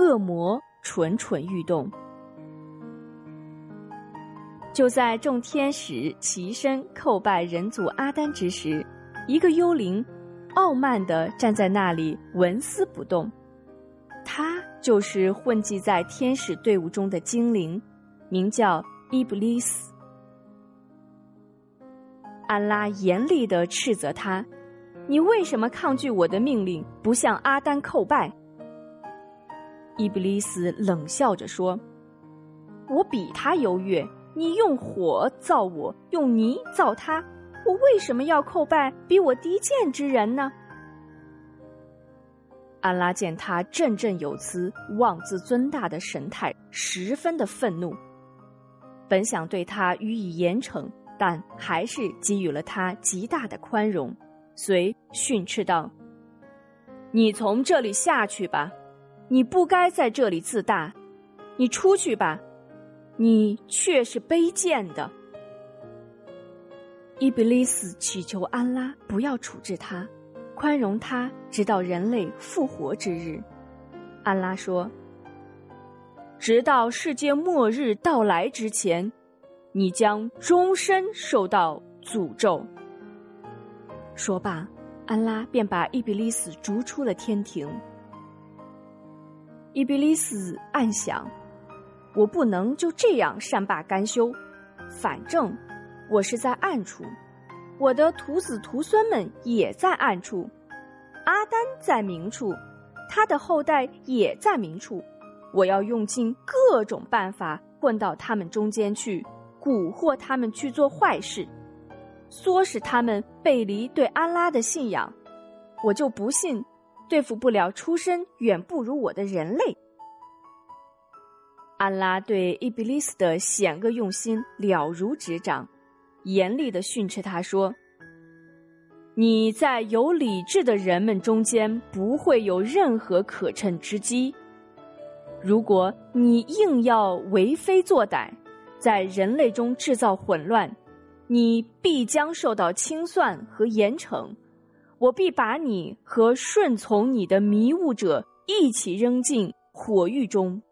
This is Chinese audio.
恶魔蠢蠢欲动。就在众天使齐身叩拜人族阿丹之时，一个幽灵傲慢地站在那里纹丝不动。他就是混迹在天使队伍中的精灵，名叫伊布利斯。安拉严厉地斥责他：“你为什么抗拒我的命令，不向阿丹叩拜？”伊布利斯冷笑着说：“我比他优越。”你用火造我，用泥造他，我为什么要叩拜比我低贱之人呢？安拉见他振振有词、妄自尊大的神态，十分的愤怒。本想对他予以严惩，但还是给予了他极大的宽容，遂训斥道：“你从这里下去吧，你不该在这里自大，你出去吧。”你却是卑贱的，伊比利斯祈求安拉不要处置他，宽容他，直到人类复活之日。安拉说：“直到世界末日到来之前，你将终身受到诅咒。”说罢，安拉便把伊比利斯逐出了天庭。伊比利斯暗想。我不能就这样善罢甘休，反正我是在暗处，我的徒子徒孙们也在暗处，阿丹在明处，他的后代也在明处，我要用尽各种办法混到他们中间去，蛊惑他们去做坏事，唆使他们背离对安拉的信仰，我就不信对付不了出身远不如我的人类。安拉对伊比利斯的险恶用心了如指掌，严厉的训斥他说：“你在有理智的人们中间不会有任何可乘之机。如果你硬要为非作歹，在人类中制造混乱，你必将受到清算和严惩。我必把你和顺从你的迷雾者一起扔进火狱中。”